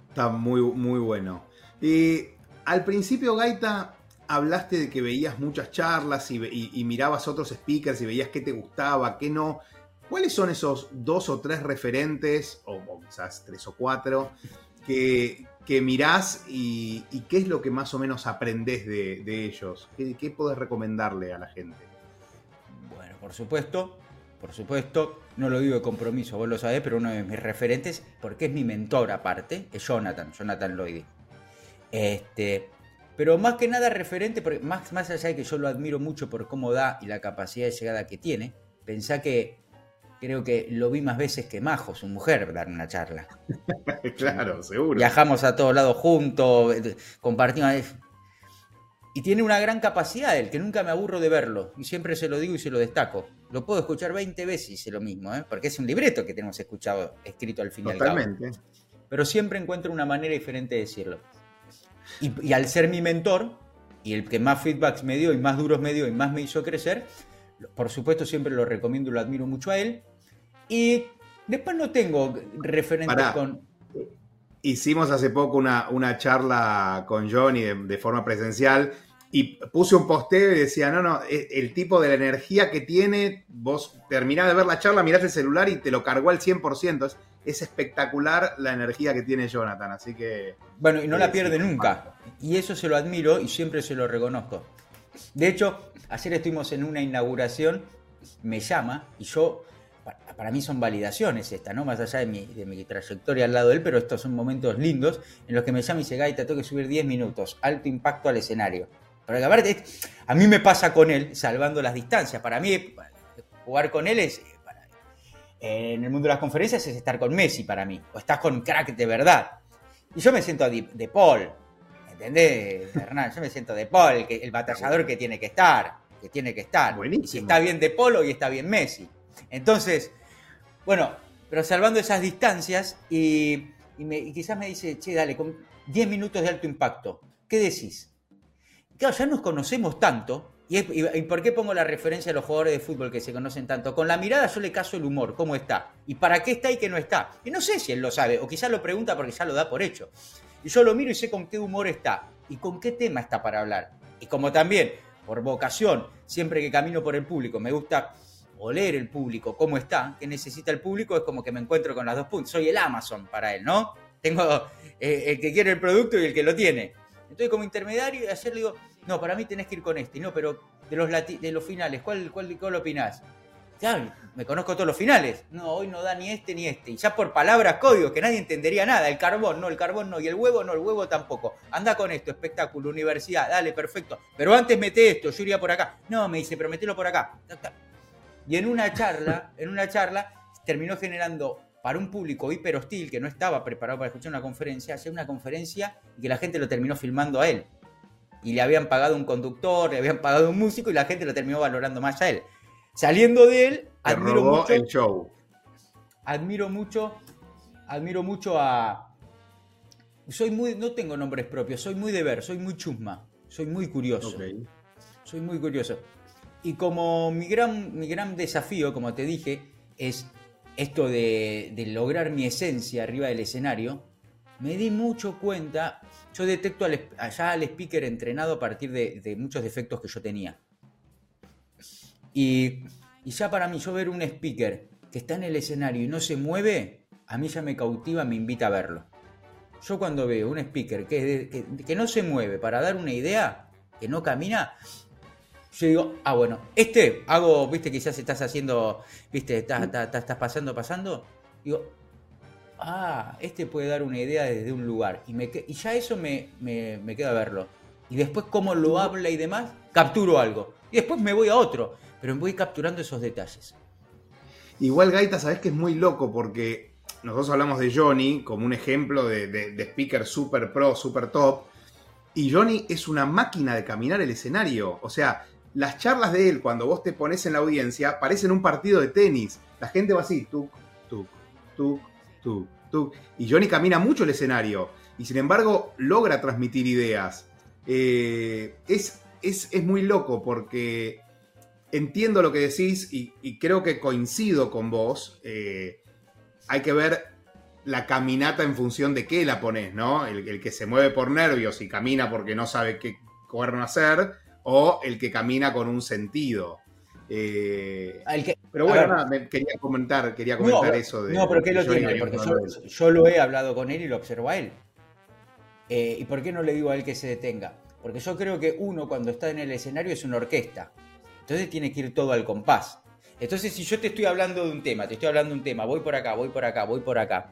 [SPEAKER 2] Está muy, muy bueno. Y al principio, Gaita, hablaste de que veías muchas charlas y, mirabas otros speakers y veías qué te gustaba, qué no. ¿Cuáles son esos dos o tres referentes, o, quizás tres o cuatro, que, mirás y, qué es lo que más o menos aprendés de, ellos? ¿Qué, ¿Qué podés recomendarle a la gente?
[SPEAKER 3] Bueno, por supuesto, por supuesto, no lo digo de compromiso, vos lo sabés, pero uno de mis referentes, porque es mi mentor aparte, es Jonathan, Jonathan Lloyd. Este, pero más que nada referente, porque más, más allá de que yo lo admiro mucho por cómo da y la capacidad de llegada que tiene, pensá que creo que lo vi más veces que Majo, su mujer, dar una charla.
[SPEAKER 2] claro, seguro.
[SPEAKER 3] Viajamos a todos lados juntos, compartimos. Y tiene una gran capacidad él, que nunca me aburro de verlo. Y siempre se lo digo y se lo destaco. Lo puedo escuchar 20 veces y sé lo mismo, ¿eh? porque es un libreto que tenemos escuchado, escrito al final.
[SPEAKER 2] Totalmente.
[SPEAKER 3] Pero siempre encuentro una manera diferente de decirlo. Y, al ser mi mentor, y el que más feedbacks me dio y más duros me dio y más me hizo crecer, por supuesto siempre lo recomiendo y lo admiro mucho a él. Y después no tengo referentes con...
[SPEAKER 2] Hicimos hace poco una, una charla con Johnny de, forma presencial y puse un posteo y decía, no, no, e, el tipo de la energía que tiene, vos terminás de ver la charla, mirás el celular y te lo cargó al 100% es espectacular la energía que tiene Jonathan, así que...
[SPEAKER 3] Bueno, y no la pierde nunca. Y eso se lo admiro y siempre se lo reconozco. De hecho, ayer estuvimos en una inauguración, me llama y yo, para, mí son validaciones estas, ¿no? Más allá de mi, de mi, trayectoria al lado de él, pero estos son momentos lindos en los que me llama y dice, Gaita, tengo que subir 10 minutos, alto impacto al escenario. Pero aparte, a mí me pasa con él, salvando las distancias. Para mí, jugar con él es en el mundo de las conferencias es estar con Messi para mí, o estás con crack de verdad. Y yo me siento de, Paul, ¿entendés, Hernán? Yo me siento de Paul, el, el batallador que tiene que estar, que tiene que estar. Y si está bien de Paul, hoy está bien Messi. Entonces, bueno, pero salvando esas distancias y, quizás me dice, che, dale, con 10 minutos de alto impacto, ¿qué decís? Claro, ya nos conocemos tanto ¿Y, por qué pongo la referencia a los jugadores de fútbol que se conocen tanto? Con la mirada yo le caso el humor, cómo está. ¿Y para qué está y qué no está? Y no sé si él lo sabe, o quizás lo pregunta porque ya lo da por hecho. Y yo lo miro y sé con qué humor está y con qué tema está para hablar. Y como también, por vocación, siempre que camino por el público, me gusta oler el público, cómo está, qué necesita el público, es como que me encuentro con las dos puntas. Soy el Amazon para él, ¿no? Tengo eh, el que quiere el producto y el que lo tiene. Entonces, como intermediario, ayer le digo, no, para mí tenés que ir con este. No, pero de los, de los finales, ¿cuál, cuál, cuál opinás? Ya, me conozco todos los finales. No, hoy no da ni este ni este. Y ya por palabras, códigos, que nadie entendería nada. El carbón, no, el carbón no. Y el huevo, no, el huevo tampoco. Anda con esto, espectáculo, universidad, dale, perfecto. Pero antes mete esto, yo iría por acá. No, me dice, pero metelo por acá. Y en una charla, en una charla, terminó generando para un público hiper hostil que no estaba preparado para escuchar una conferencia, hacer una conferencia y que la gente lo terminó filmando a él y le habían pagado un conductor, le habían pagado un músico y la gente lo terminó valorando más a él. Saliendo de él, admiro mucho.
[SPEAKER 2] El show.
[SPEAKER 3] Admiro mucho, admiro mucho a. Soy muy, no tengo nombres propios, soy muy de ver, soy muy chusma, soy muy curioso. Soy muy curioso. Y como mi gran, mi gran desafío, como te dije, es esto de, lograr mi esencia arriba del escenario, me di mucho cuenta, yo detecto allá al speaker entrenado a partir de, muchos defectos que yo tenía. Y Y ya para mí, yo ver un speaker que está en el escenario y no se mueve, a mí ya me cautiva, me invita a verlo. Yo cuando veo un speaker que, que, no se mueve para dar una idea, que no camina, yo digo, ah, bueno, este hago, viste, quizás estás haciendo, viste, estás, estás, pasando, pasando. Digo, ah, este puede dar una idea desde un lugar. Y, me, y ya eso me, me, me queda verlo. Y después, cómo lo habla y demás, capturo algo. Y después me voy a otro. Pero me voy capturando esos detalles.
[SPEAKER 2] Igual, Gaita, sabes que es muy loco porque nosotros hablamos de Johnny como un ejemplo de, speaker super pro, super top. Y Johnny es una máquina de caminar el escenario. O sea, las charlas de él, cuando vos te pones en la audiencia, parecen un partido de tenis. La gente va así, tuk, tuk, tuk, tuk, tuk. Y Johnny camina mucho el escenario. Y sin embargo, logra transmitir ideas. Eh, es, es, muy loco porque entiendo lo que decís y, creo que coincido con vos. Eh, hay que ver la caminata en función de qué la pones, ¿no? El, que se mueve por nervios y camina porque no sabe qué cuerno hacer, o el que camina con un sentido. Eh, pero bueno, quería comentar, quería comentar eso
[SPEAKER 3] de. No, pero ¿qué lo tiene? Porque yo, lo he hablado con él y lo observo a él. Eh, ¿Y por qué no le digo a él que se detenga? Porque yo creo que uno cuando está en el escenario es una orquesta. Entonces tiene que ir todo al compás. Entonces, si yo te estoy hablando de un tema, te estoy hablando de un tema, voy por acá, voy por acá, voy por acá.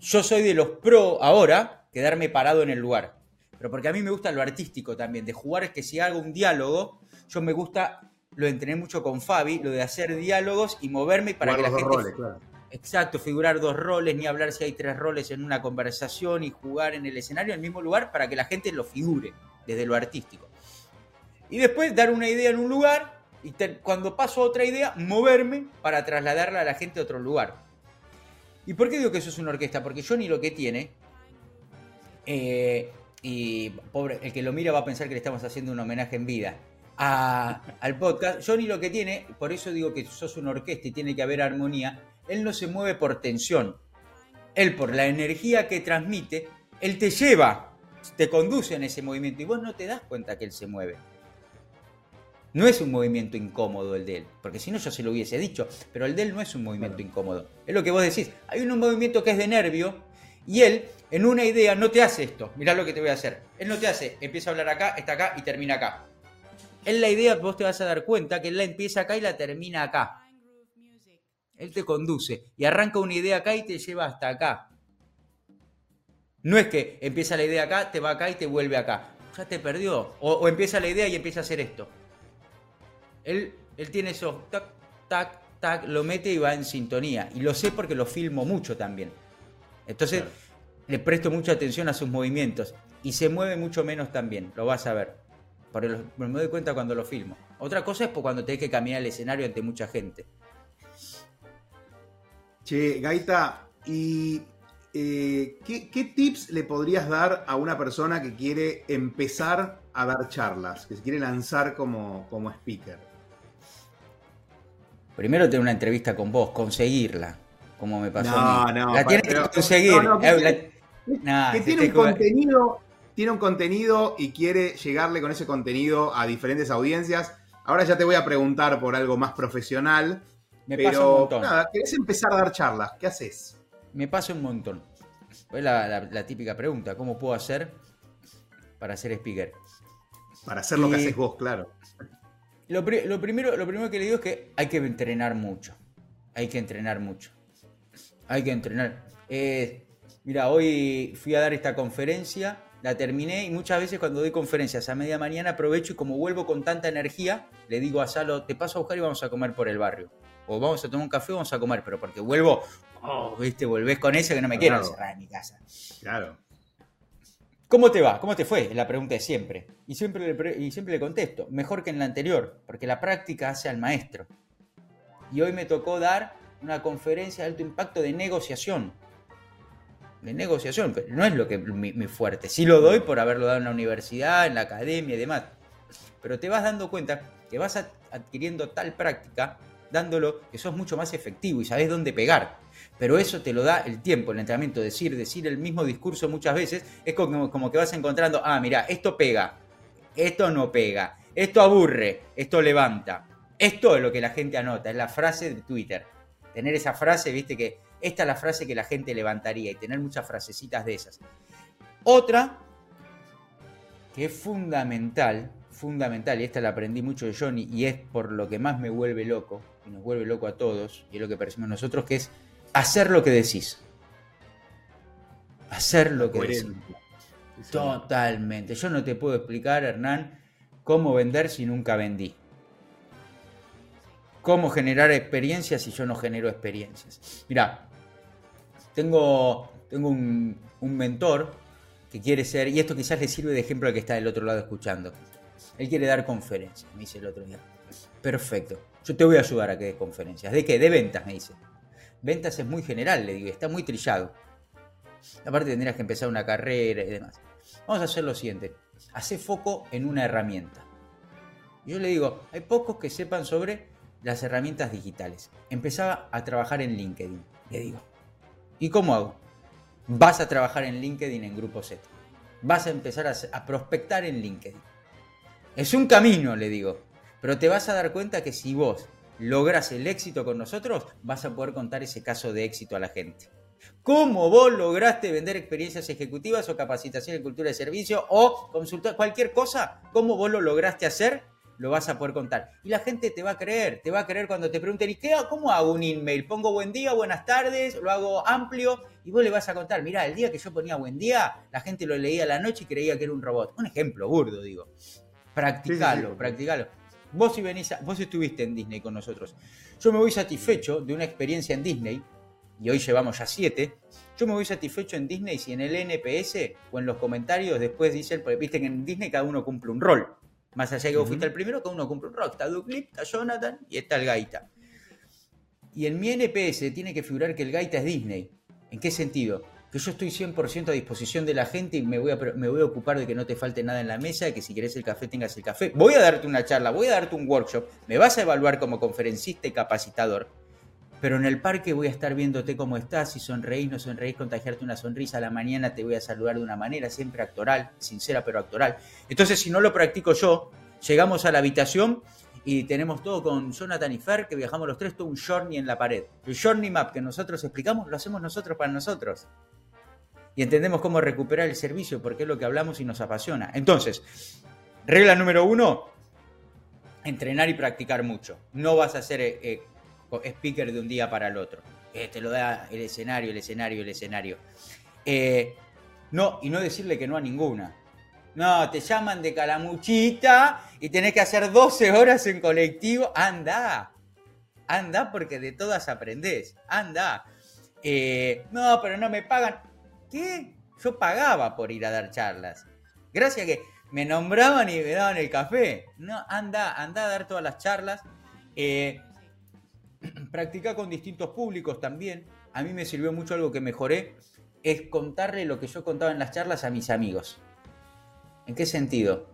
[SPEAKER 3] Yo soy de los pro ahora quedarme parado en el lugar. Pero porque a mí me gusta lo artístico también, de jugar es que si hago un diálogo, yo me gusta, lo entrené mucho con Fabi, lo de hacer diálogos y moverme para que la gente... Roles, claro. Exacto, figurar dos roles, ni hablar si hay tres roles en una conversación y jugar en el escenario en el mismo lugar para que la gente lo figure desde lo artístico. Y después dar una idea en un lugar y cuando paso otra idea, moverme para trasladarla a la gente a otro lugar. ¿Y por qué digo que eso es una orquesta? Porque Johnny lo que tiene, eh, y pobre, el que lo mira va a pensar que le estamos haciendo un homenaje en vida al podcast. Johnny lo que tiene, por eso digo que sos una orquesta y tiene que haber armonía, él no se mueve por tensión. Él por la energía que transmite, él te lleva, te conduce en ese movimiento y vos no te das cuenta que él se mueve. No es un movimiento incómodo el de él, porque si no yo se lo hubiese dicho, pero el de él no es un movimiento incómodo. Es lo que vos decís. Hay un movimiento que es de nervio y él, en una idea, no te hace esto. Mirá lo que te voy a hacer. Él no te hace, empieza a hablar acá, está acá y termina acá. Él la idea, vos te vas a dar cuenta que él la empieza acá y la termina acá. Él te conduce y arranca una idea acá y te lleva hasta acá. No es que empieza la idea acá, te va acá y te vuelve acá. Ya te perdió. O, o empieza la idea y empieza a hacer esto. Él, él tiene eso, tac, tac, tac, lo mete y va en sintonía. Y lo sé porque lo filmo mucho también. Entonces, le presto mucha atención a sus movimientos. Y se mueve mucho menos también, lo vas a ver. Por me doy cuenta cuando lo filmo. Otra cosa es cuando tenés que caminar el escenario ante mucha gente.
[SPEAKER 2] Che, Gaita, ¿y eh, ¿qué, tips le podrías dar a una persona que quiere empezar a dar charlas, que se quiere lanzar como, como speaker?
[SPEAKER 3] Primero tener una entrevista con vos, conseguirla, como me pasó a mí. No, la tienes que conseguir. que,
[SPEAKER 2] eh, tiene un contenido, tiene un contenido y quiere llegarle con ese contenido a diferentes audiencias. Ahora ya te voy a preguntar por algo más profesional. Me pero un montón. nada, querés empezar a dar charlas, ¿qué haces?
[SPEAKER 3] Me pasa un montón. Es la, típica pregunta, ¿cómo puedo hacer para ser speaker?
[SPEAKER 2] Para hacer lo que haces vos, claro.
[SPEAKER 3] Lo, primero, lo primero que le digo es que hay que entrenar mucho. Hay que entrenar mucho. Hay que entrenar. Eh, mira, hoy fui a dar esta conferencia, la terminé y muchas veces cuando doy conferencias a media mañana aprovecho y como vuelvo con tanta energía, le digo a Salo, te paso a buscar y vamos a comer por el barrio. O vamos a tomar un café o vamos a comer, pero porque vuelvo, oh, viste, volvés con eso que no me quiero encerrar en mi casa.
[SPEAKER 2] Claro.
[SPEAKER 3] ¿Cómo te va? ¿Cómo te fue? Es la pregunta de siempre. Y siempre, le, y siempre le contesto, mejor que en la anterior, porque la práctica hace al maestro. Y hoy me tocó dar una conferencia de alto impacto de negociación. De negociación, pero no es lo que mi, fuerte. Sí lo doy por haberlo dado en la universidad, en la academia y demás. Pero te vas dando cuenta que vas adquiriendo tal práctica, dándolo, que sos mucho más efectivo y sabes dónde pegar pero eso te lo da el tiempo, el entrenamiento, decir, decir el mismo discurso muchas veces, es como, como que vas encontrando, ah, mira, esto pega, esto no pega, esto aburre, esto levanta, Esto es lo que la gente anota, es la frase de Twitter. Tener esa frase, viste que esta es la frase que la gente levantaría y tener muchas frasecitas de esas. Otra que es fundamental, fundamental, y esta la aprendí mucho de Johnny y es por lo que más me vuelve loco, y nos vuelve loco a todos, y es lo que percibimos nosotros, que es hacer lo que decís. Hacer lo que decís. Totalmente. Yo no te puedo explicar, Hernán, cómo vender si nunca vendí. Cómo generar experiencias si yo no genero experiencias. Mira, tengo, tengo un, un mentor que quiere ser, y esto quizás le sirve de ejemplo al que está del otro lado escuchando. Él quiere dar conferencias, me dice el otro día. Perfecto, yo te voy a ayudar a que des conferencias. ¿De qué? De ventas, me dice. Ventas es muy general, le digo, está muy trillado. Aparte tendrías que empezar una carrera y demás. Vamos a hacer lo siguiente. Hace foco en una herramienta. Yo le digo, hay pocos que sepan sobre las herramientas digitales. Empezaba a trabajar en LinkedIn, le digo. ¿Y cómo hago? Vas a trabajar en LinkedIn en Grupo Z. Vas a empezar a, prospectar en LinkedIn. Es un camino, le digo. Pero te vas a dar cuenta que si vos logras el éxito con nosotros, vas a poder contar ese caso de éxito a la gente. ¿Cómo vos lograste vender experiencias ejecutivas o capacitación en cultura de servicio o consultar cualquier cosa? ¿Cómo vos lo lograste hacer? Lo vas a poder contar. Y la gente te va a creer, te va a creer cuando te pregunten, ¿y qué, cómo hago un email? ¿Pongo buen día, buenas tardes? ¿Lo hago amplio? Y vos le vas a contar, mirá, el día que yo ponía buen día, la gente lo leía a la noche y creía que era un robot. Un ejemplo burdo, digo. Practicalo, practicalo. Vos, si venís vos estuviste en Disney con nosotros. Yo me voy satisfecho de una experiencia en Disney, y hoy llevamos ya siete. Yo me voy satisfecho en Disney si en el NPS o en los comentarios después dicen, porque viste que en Disney cada uno cumple un rol. Más allá de que vos fuiste el primero, cada uno cumple un rol. Está Duclip, está Jonathan y está el Gaita. Y en mi NPS tiene que figurar que el Gaita es Disney. ¿En qué sentido? Que yo estoy 100% a disposición de la gente y me voy, a, me voy a ocupar de que no te falte nada en la mesa, de que si querés el café tengas el café. Voy a darte una charla, voy a darte un workshop, me vas a evaluar como conferencista y capacitador, pero en el parque voy a estar viéndote cómo estás, si sonreís, no sonreís, contagiarte una sonrisa a la mañana, te voy a saludar de una manera siempre actoral, sincera pero actoral. Entonces, si no lo practico yo, llegamos a la habitación y tenemos todo con Jonathan y Fer, que viajamos los tres, todo un journey en la pared. El journey map que nosotros explicamos lo hacemos nosotros para nosotros. Y entendemos cómo recuperar el servicio, porque es lo que hablamos y nos apasiona. Entonces, regla número uno, entrenar y practicar mucho. No vas a ser eh, eh, speaker de un día para el otro. Eh, te lo da el escenario, el escenario, el escenario. no, y no decirle que no a ninguna. No, te llaman de calamuchita y tenés que hacer 12 horas en colectivo. Anda, anda porque de todas aprendés. Anda. Eh, no, pero no me pagan. ¿Qué? Yo pagaba por ir a dar charlas. Gracias a que me nombraban y me daban el café. No, anda, anda a dar todas las charlas. Eh, practica con distintos públicos también. A mí me sirvió mucho algo que mejoré, es contarle lo que yo contaba en las charlas a mis amigos. ¿En qué sentido?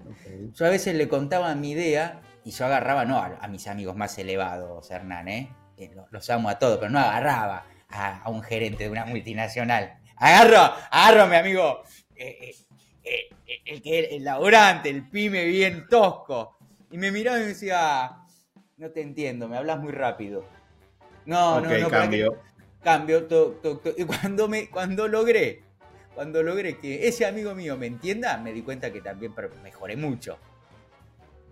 [SPEAKER 3] Yo a veces le contaba mi idea y yo agarraba, no a, mis amigos más elevados, Hernán, ¿eh? Los, amo a todos, pero no agarraba a, un gerente de una multinacional. Agarro, agarro a mi amigo, eh, eh, eh, el, que el laborante, el pyme bien tosco. Y me miraba y me decía, no te entiendo, me hablas muy rápido. No, no, no, cambio. cambio, y cuando, me, cuando logré cuando logré que ese amigo mío me entienda, me di cuenta que también mejoré mucho.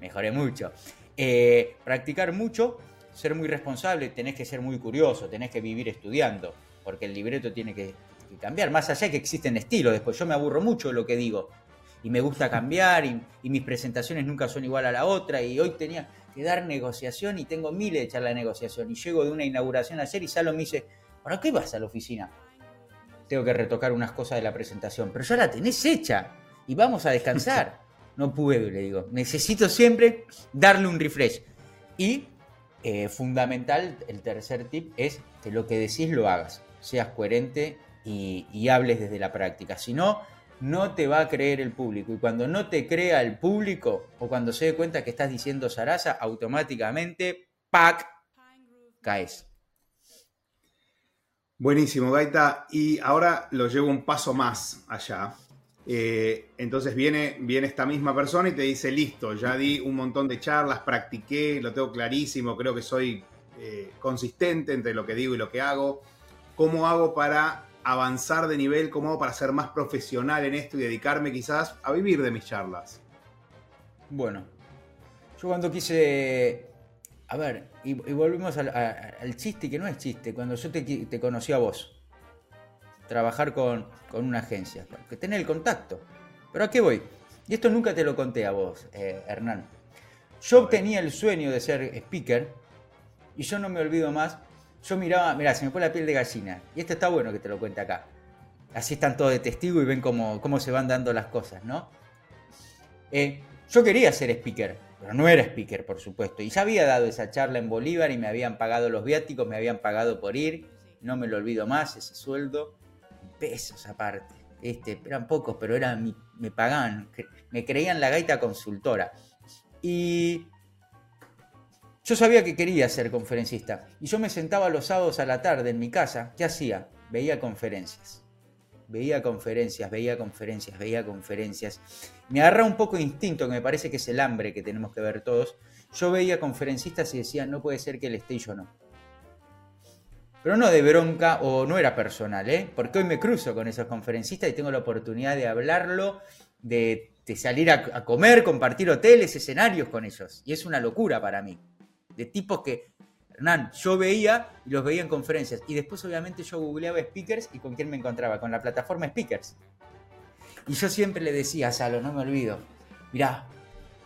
[SPEAKER 3] Mejoré mucho. Eh, practicar mucho, ser muy responsable, tenés que ser muy curioso, tenés que vivir estudiando, porque el libreto tiene que, cambiar, más allá de que existen estilos, después yo me aburro mucho de lo que digo, y me gusta cambiar, y, mis presentaciones nunca son igual a la otra, y hoy tenía que dar negociación y tengo miles de charlas de negociación, y llego de una inauguración ayer y Salo me dice, ¿para qué vas a la oficina? tengo que retocar unas cosas de la presentación, pero ya la tenés hecha y vamos a descansar. No puedo, le digo. Necesito siempre darle un refresh. Y eh, fundamental, el tercer tip es que lo que decís lo hagas, seas coherente y, hables desde la práctica. Si no, no te va a creer el público. Y cuando no te crea el público o cuando se dé cuenta que estás diciendo zaraza, automáticamente, ¡pac! caes.
[SPEAKER 2] Buenísimo, Gaita. Y ahora lo llevo un paso más allá. Eh, entonces viene, viene esta misma persona y te dice, listo, ya di un montón de charlas, practiqué, lo tengo clarísimo, creo que soy eh, consistente entre lo que digo y lo que hago. ¿Cómo hago para avanzar de nivel? ¿Cómo hago para ser más profesional en esto y dedicarme quizás a vivir de mis charlas?
[SPEAKER 3] Bueno, yo cuando quise... A ver, y, volvemos al, chiste, que no es chiste, cuando yo te, conocí a vos, trabajar con, una agencia, que tener el contacto. Pero ¿a qué voy? Y esto nunca te lo conté a vos, eh, Hernán. Yo tenía el sueño de ser speaker y yo no me olvido más. Yo miraba, mira, se me pone la piel de gallina. Y esto está bueno que te lo cuente acá. Así están todos de testigo y ven cómo, cómo se van dando las cosas, ¿no? Eh, yo quería ser speaker, pero no era speaker, por supuesto. Y ya había dado esa charla en Bolívar y me habían pagado los viáticos, me habían pagado por ir. No me lo olvido más, ese sueldo. Pesos aparte. Este, eran pocos, pero eran, me pagaban. Me creían la gaita consultora. Y yo sabía que quería ser conferencista y yo me sentaba los sábados a la tarde en mi casa. ¿Qué hacía? Veía conferencias. Veía conferencias, veía conferencias, veía conferencias. Me agarra un poco instinto, que me parece que es el hambre que tenemos que ver todos. Yo veía conferencistas y decía, no puede ser que él esté y yo no. Pero no de bronca o no era personal, ¿eh? Porque hoy me cruzo con esos conferencistas y tengo la oportunidad de hablarlo, de, salir a comer, compartir hoteles, escenarios con ellos. Y es una locura para mí de tipos que, Hernán, yo veía y los veía en conferencias. Y después, obviamente, yo googleaba speakers y con quién me encontraba, con la plataforma Speakers. Y yo siempre le decía a Salo, no me olvido, mirá,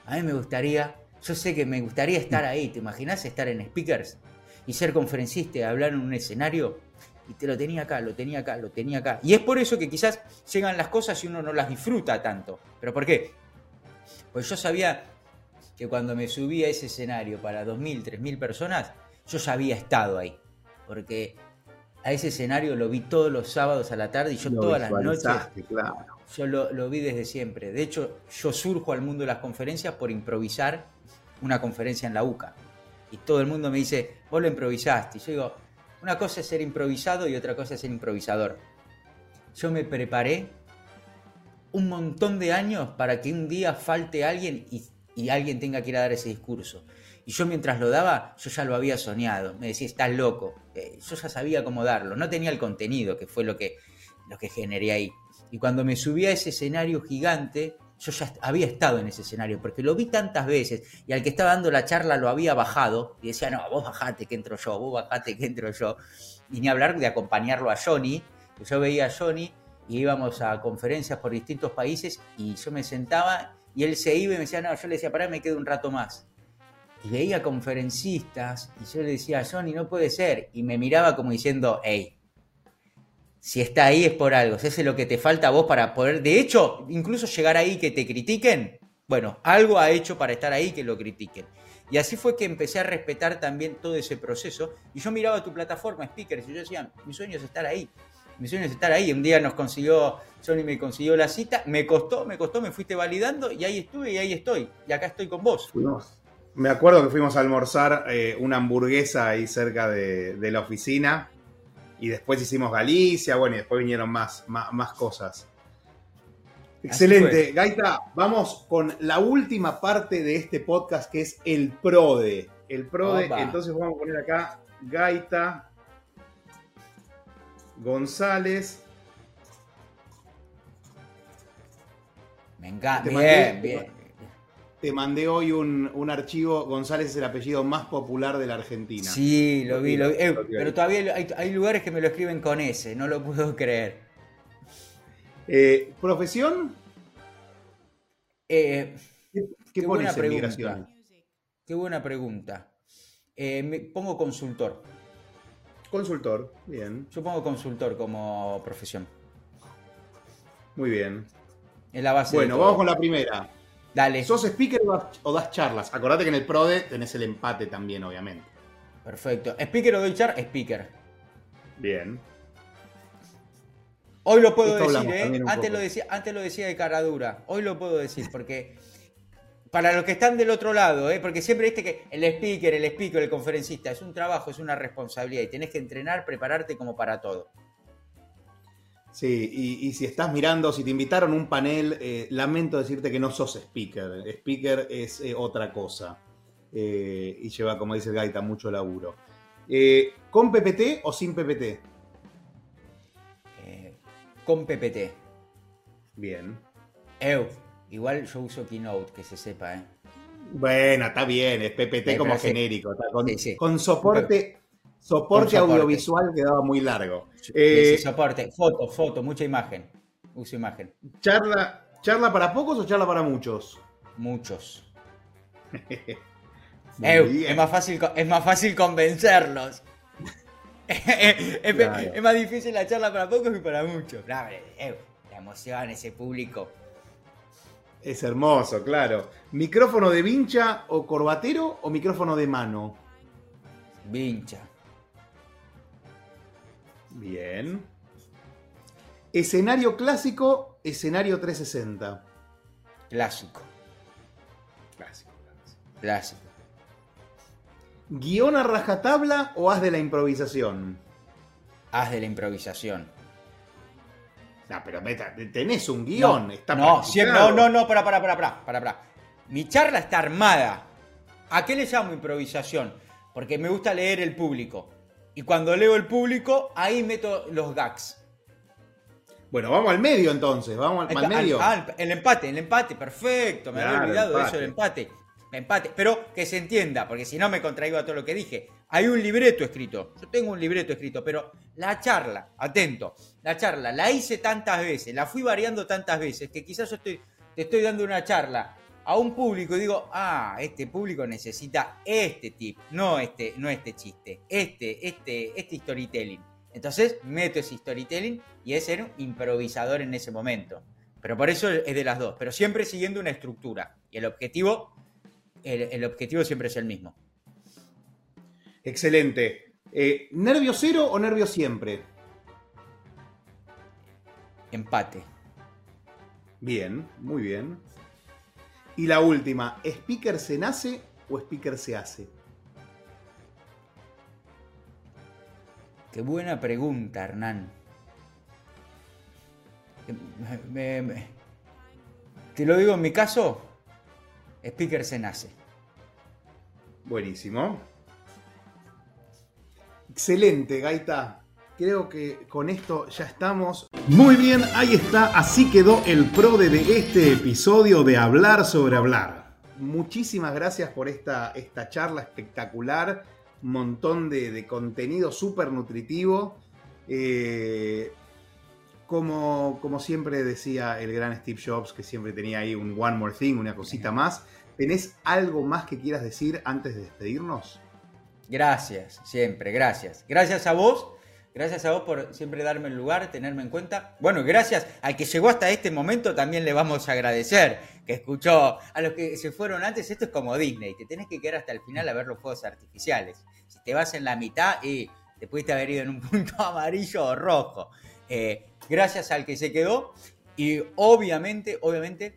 [SPEAKER 3] a mí me gustaría, yo sé que me gustaría estar ahí, ¿te imaginas estar en Speakers? Y ser conferencista y hablar en un escenario. Y te lo tenía acá, lo tenía acá, lo tenía acá. Y es por eso que quizás llegan las cosas y uno no las disfruta tanto. ¿Pero por qué? Pues yo sabía que cuando me subí a ese escenario para 2.000, 3.000 personas, yo ya había estado ahí. Porque a ese escenario lo vi todos los sábados a la tarde y yo todas las noches. Yo lo, vi desde siempre. De hecho, yo surjo al mundo de las conferencias por improvisar una conferencia en la UCA. Y todo el mundo me dice, vos lo improvisaste. Y yo digo, una cosa es ser improvisado y otra cosa es ser improvisador. Yo me preparé un montón de años para que un día falte alguien y y alguien tenga que ir a dar ese discurso. Y yo mientras lo daba, yo ya lo había soñado. Me decía, estás loco. Eh, yo ya sabía cómo darlo. No tenía el contenido, que fue lo que, lo que generé ahí. Y cuando me subí a ese escenario gigante, yo ya había estado en ese escenario, porque lo vi tantas veces, y al que estaba dando la charla lo había bajado, y decía, no, vos bajate que entro yo, vos bajate que entro yo. Y ni hablar de acompañarlo a Johnny, yo veía a Johnny, y íbamos a conferencias por distintos países, y yo me sentaba y él se iba y me decía, no, yo le decía, pará, me quedo un rato más. Y veía conferencistas y yo le decía, Johnny, no puede ser. Y me miraba como diciendo, hey, si está ahí es por algo, si es lo que te falta a vos para poder, de hecho, incluso llegar ahí que te critiquen, bueno, algo ha hecho para estar ahí que lo critiquen. Y así fue que empecé a respetar también todo ese proceso. Y yo miraba tu plataforma, Speakers, y yo decía, mi sueño es estar ahí mi sueño es estar ahí. Un día nos consiguió, Johnny me consiguió la cita, me costó, me costó, me fuiste validando y ahí estuve y ahí estoy. Y acá estoy con vos.
[SPEAKER 2] Me acuerdo que fuimos a almorzar eh, una hamburguesa ahí cerca de, la oficina y después hicimos Galicia, bueno, y después vinieron más, más, cosas. Excelente. Gaita, vamos con la última parte de este podcast que es el PRODE. El PRODE, entonces vamos a poner acá Gaita González.
[SPEAKER 3] Me encanta. Bien, bien.
[SPEAKER 2] Te mandé hoy un, archivo. González es el apellido más popular de la Argentina.
[SPEAKER 3] Sí, lo vi, lo vi. Eh, pero todavía hay, lugares que me lo escriben con ese, no lo puedo creer.
[SPEAKER 2] Eh, ¿Profesión?
[SPEAKER 3] Eh, ¿Qué, qué, buena pregunta. Qué buena pregunta. me pongo consultor.
[SPEAKER 2] Consultor, bien.
[SPEAKER 3] Yo pongo consultor como profesión.
[SPEAKER 2] Muy bien.
[SPEAKER 3] Es la base.
[SPEAKER 2] Bueno, vamos con la primera.
[SPEAKER 3] Dale.
[SPEAKER 2] ¿Sos speaker o das charlas? Acordate que en el PRODE tenés el empate también, obviamente.
[SPEAKER 3] Perfecto. ¿Speaker o doy char? Speaker.
[SPEAKER 2] Bien.
[SPEAKER 3] Hoy lo puedo decir, ¿eh? Antes lo, decía, antes lo decía de cara dura. Hoy lo puedo decir porque para los que están del otro lado, ¿eh? porque siempre viste que el speaker, el speaker, el conferencista, es un trabajo, es una responsabilidad y tenés que entrenar, prepararte como para todo.
[SPEAKER 2] Sí, y, si estás mirando, si te invitaron a un panel, eh, lamento decirte que no sos speaker. Speaker es eh, otra cosa. Eh, y lleva, como dice Gaita, mucho laburo. ¿Con PPT o sin PPT?
[SPEAKER 3] con PPT.
[SPEAKER 2] Bien.
[SPEAKER 3] Eu, igual yo uso Keynote, que se sepa, ¿eh?
[SPEAKER 2] Bueno, está bien, es PPT como genérico. con, soporte, soporte audiovisual quedaba muy largo.
[SPEAKER 3] Eh, soporte, foto, foto, mucha imagen. Uso imagen.
[SPEAKER 2] ¿Charla, ¿Charla para pocos o charla para muchos?
[SPEAKER 3] Muchos. es, más fácil, es más fácil convencerlos. es, más difícil la charla para pocos que para muchos. la emoción, ese público.
[SPEAKER 2] Es hermoso, claro. ¿Micrófono de vincha o corbatero o micrófono de mano?
[SPEAKER 3] Vincha.
[SPEAKER 2] Bien. Escenario clásico, escenario 360.
[SPEAKER 3] Clásico.
[SPEAKER 2] Clásico.
[SPEAKER 3] Clásico.
[SPEAKER 2] ¿Guión a rajatabla o haz de la improvisación?
[SPEAKER 3] Haz de la improvisación.
[SPEAKER 2] No, pero tenés un guion.
[SPEAKER 3] No, está no, no, no, no, para, para, para, para, para, para. Mi charla está armada. ¿A qué le llamo improvisación? Porque me gusta leer el público. Y cuando leo el público, ahí meto los gags.
[SPEAKER 2] Bueno, vamos al medio entonces, vamos al, medio.
[SPEAKER 3] el empate, el empate, perfecto, me había olvidado de eso del empate. Empate, pero que se entienda, porque si no me contraigo a todo lo que dije. Hay un libreto escrito, yo tengo un libreto escrito, pero la charla, atento, la charla la hice tantas veces, la fui variando tantas veces, que quizás yo estoy, te estoy dando una charla a un público y digo, ah, este público necesita este tip, no este, no este chiste, este, este, este storytelling. Entonces meto ese storytelling y es ser un improvisador en ese momento. Pero por eso es de las dos, pero siempre siguiendo una estructura. Y el objetivo, el, objetivo siempre es el mismo.
[SPEAKER 2] Excelente. Eh, ¿Nervio cero o nervio siempre?
[SPEAKER 3] Empate.
[SPEAKER 2] Bien, muy bien. Y la última, ¿speaker se nace o speaker se hace?
[SPEAKER 3] Qué buena pregunta, Hernán. te lo digo en mi caso, speaker se nace.
[SPEAKER 2] Buenísimo. Excelente, Gaita creo que con esto ya estamos. Muy bien, ahí está, así quedó el pro de este episodio de Hablar sobre Hablar. Muchísimas gracias por esta, esta charla espectacular, un montón de, contenido súper nutritivo. Eh, como, como siempre decía el gran Steve Jobs, que siempre tenía ahí un one more thing, una cosita más. ¿Tenés algo más que quieras decir antes de despedirnos?
[SPEAKER 3] Gracias, siempre, gracias. Gracias a vos Gracias a vos por siempre darme el lugar, tenerme en cuenta. Bueno, gracias al que llegó hasta este momento también le vamos a agradecer, que escuchó a los que se fueron antes. Esto es como Disney, te tenés que quedar hasta el final a ver los fuegos artificiales. Si te vas en la mitad, y te pudiste haber ido en un punto amarillo o rojo. Eh, gracias al que se quedó y obviamente, obviamente,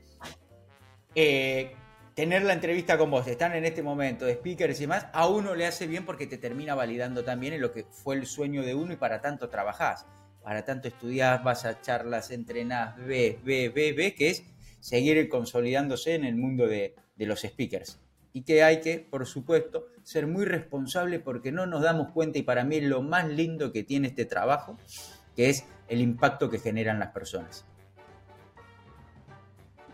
[SPEAKER 3] eh, tener la entrevista con vos, están en este momento de speakers y demás, a uno le hace bien porque te termina validando también lo que fue el sueño de uno y para tanto trabajás, para tanto estudiás, vas a charlas, entrenás, ves, ves, ves, ves, que es seguir consolidándose en el mundo de, de los speakers. Y que hay que, por supuesto, ser muy responsable porque no nos damos cuenta y para mí lo más lindo que tiene este trabajo, que es el impacto que generan las personas.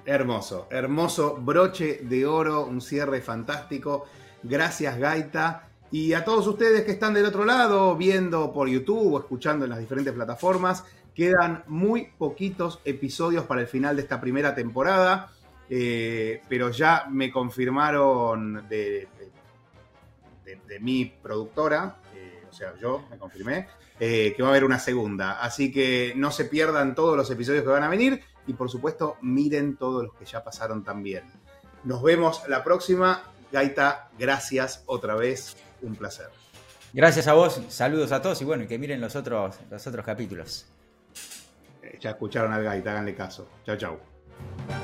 [SPEAKER 2] Hermoso, hermoso broche de oro, un cierre fantástico. Gracias Gaita. Y a todos ustedes que están del otro lado, viendo por YouTube o escuchando en las diferentes plataformas, quedan muy poquitos episodios para el final de esta primera temporada, eh, pero ya me confirmaron de, mi productora, eh, o sea, yo me confirmé, eh, que va a haber una segunda. Así que no se pierdan todos los episodios que van a venir y por supuesto miren todos los que ya pasaron también. Nos vemos la próxima. Gaita, gracias otra vez. Un placer.
[SPEAKER 3] Gracias a vos, saludos a todos y bueno, que miren los otros, los otros capítulos.
[SPEAKER 2] Eh, ya escucharon al Gaita, háganle caso. Chao, chao.